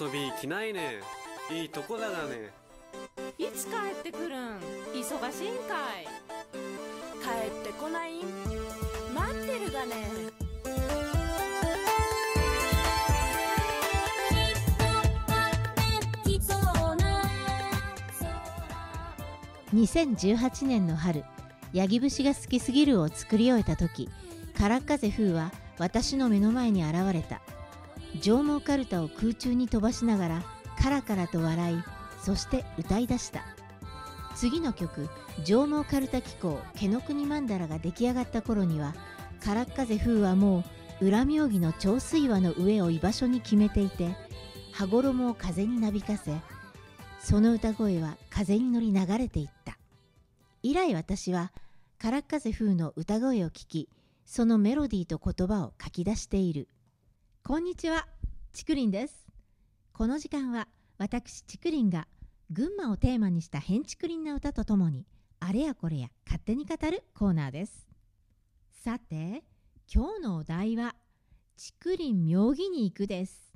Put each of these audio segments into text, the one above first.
遊び来ないね。いいとこだがね。いつ帰ってくるん？忙しいんかい。帰ってこない？ん待ってるがね。2018年の春ヤギ節が好きすぎるを作り終えた時カラッカゼ風は私の目の前に現れた上毛カルタを空中に飛ばしながらカラカラと笑いそして歌い出した。次の曲「上毛カルタ機構毛の国曼荼羅」が出来上がった頃にはカラッカゼ風はもう裏妙義の長水輪の上を居場所に決めていて羽衣を風になびかせその歌声は風に乗り流れていった。以来私はカラッカゼ風の歌声を聞きそのメロディーと言葉を書き出している。こんにちは。ちくりんです。この時間は私ちくりんが群馬をテーマにした変竹林な歌とともにあれやこれや勝手に語るコーナーです。さて今日のお題は竹林妙義に行くです。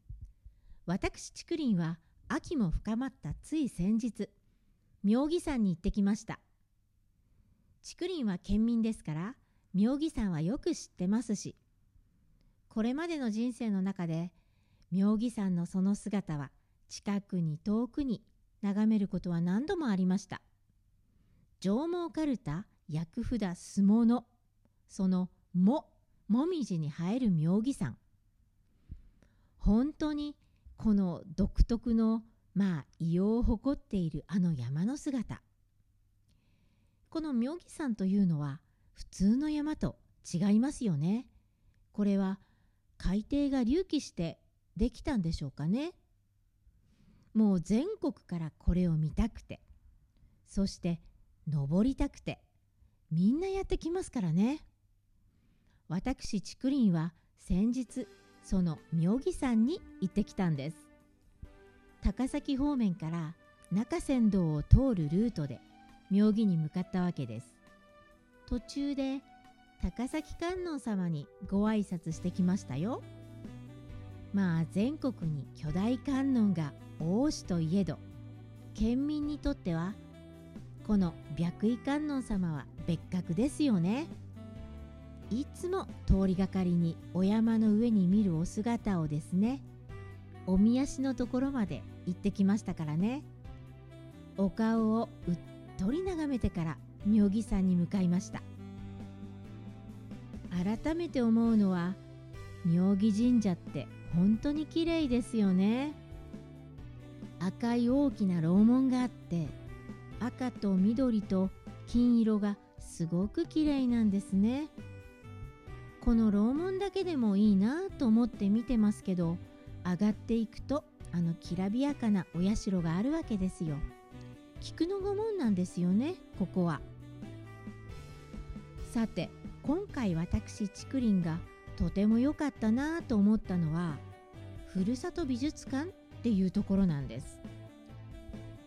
私竹林は秋も深まったつい先日妙義山に行ってきました。竹林は県民ですから妙義山はよく知ってますしこれまでの人生の中で妙義山のその姿は近くに遠くに眺めることは何度もありました。上毛かるた薬札相撲のその「も」もみじに生える妙義山。本当にこの独特のまあ異様を誇っているあの山の姿。この妙義山というのは普通の山と違いますよね。これは海底が隆起してできたんでしょうかね。もう全国からこれを見たくて。そして登りたくて。みんなやってきますからね。私竹林は先日その妙義山に行ってきたんです。高崎方面から中山道を通るルートで妙義に向かったわけです。途中で高崎観音様にご挨拶してきましたよ。まあ全国に巨大観音が多しといえど県民にとってはこの白衣観音様は別格ですよね。いつも通りがかりにお山の上に見るお姿をですねおみ足のところまで行ってきましたからね。お顔をうっとり眺めてから妙義山に向かいました。改めて思うのは妙義神社って本当に綺麗ですよね。赤い大きな楼門があって赤と緑と金色がすごく綺麗なんですね。この楼門だけでもいいなと思って見てますけど上がっていくとあのきらびやかなお社があるわけですよ。菊の御門なんですよねここは。さて今回私竹林がとても良かったなと思ったのはふるさと美術館っていうところなんです。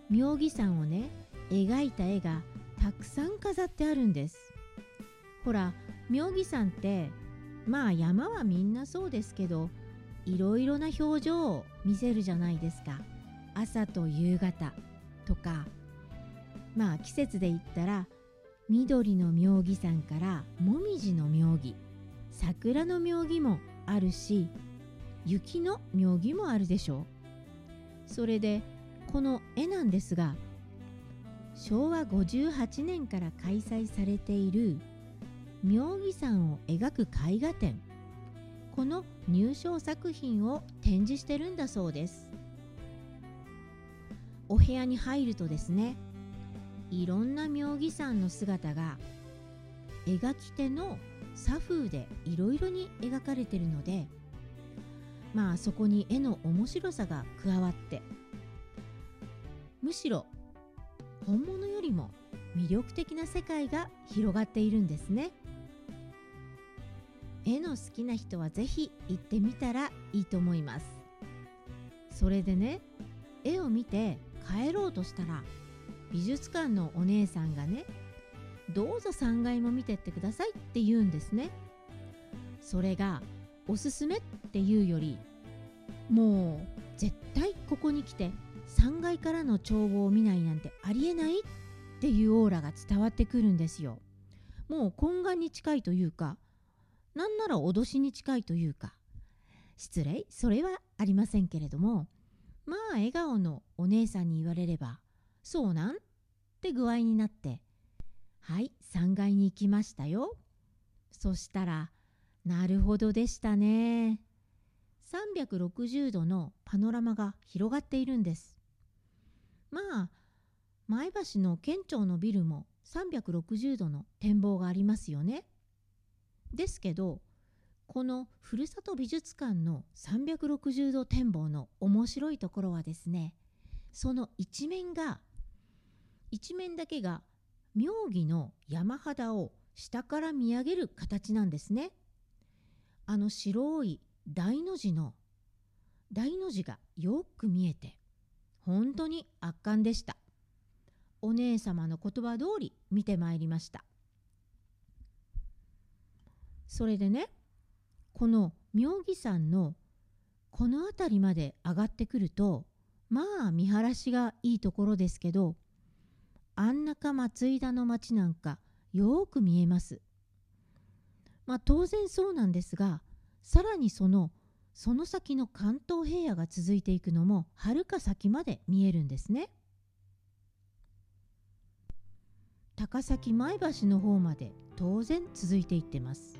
妙義山をね描いた絵がたくさん飾ってあるんです。ほら妙義山ってまあ山はみんなそうですけどいろいろな表情を見せるじゃないですか。朝と夕方とかまあ季節で言ったら緑の妙義山からもみじの妙義桜の妙義もあるし雪の妙義もあるでしょう。それでこの絵なんですが昭和58年から開催されている妙義山を描く絵画展この入賞作品を展示してるんだそうです。お部屋に入るとですねいろんな妙義山の姿が描き手の作風でいろいろに描かれてるのでまあそこに絵の面白さが加わってむしろ本物よりも魅力的な世界が広がっているんですね。絵の好きな人はぜひ行ってみたらいいと思います。それでね絵を見て帰ろうとしたら美術館のお姉さんがねどうぞ3階も見てってくださいって言うんですねそれがおすすめっていうよりもう絶対ここに来て3階からの眺望を見ないなんてありえないっていうオーラが伝わってくるんですよ。もう懇願に近いというかなんなら脅しに近いというか失礼それはありませんけれどもまあ笑顔のお姉さんに言われればそうなん？って具合になってはい3階に行きましたよ。そしたらなるほどでしたね。360度のパノラマが広がっているんです。まあ前橋の県庁のビルも360度の展望がありますよね。ですけどこのふるさと美術館の360度展望の面白いところはですねその一面が一面だけが妙義の山肌を下から見上げる形なんですね。あの白い大の字の大の字がよく見えて本当に圧巻でした。お姉様の言葉通り見てまいりました。それでねこの妙義山のこの辺りまで上がってくるとまあ見晴らしがいいところですけど安中松井田の町なんかよく見えます。まあ当然そうなんですがさらにそのその先の関東平野が続いていくのもはるか先まで見えるんですね。高崎前橋の方まで当然続いていってます。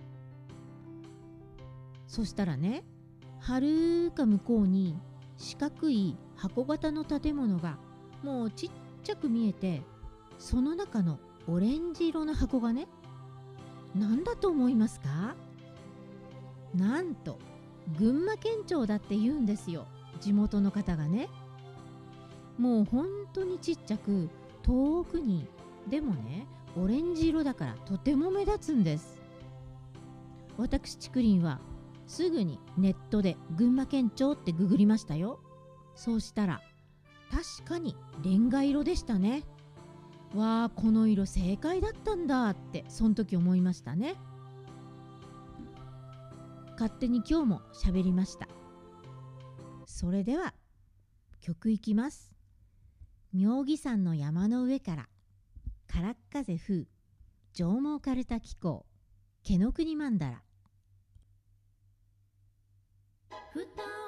そしたらねはるか向こうに四角い箱型の建物がもうちっちゃく見えてその中のオレンジ色の箱がね何だと思いますか？なんと群馬県庁だって言うんですよ。地元の方がね。もう本当にちっちゃく遠くにでもねオレンジ色だからとても目立つんです。私竹林はすぐにネットで群馬県庁ってググりましたよ。そうしたら確かにレンガ色でしたね。わあこの色正解だったんだってその時思いましたね。勝手に今日も喋りました。それでは曲いきます。妙義山の山の上からからっ風風上毛かるた気候毛の国曼荼羅。蓋を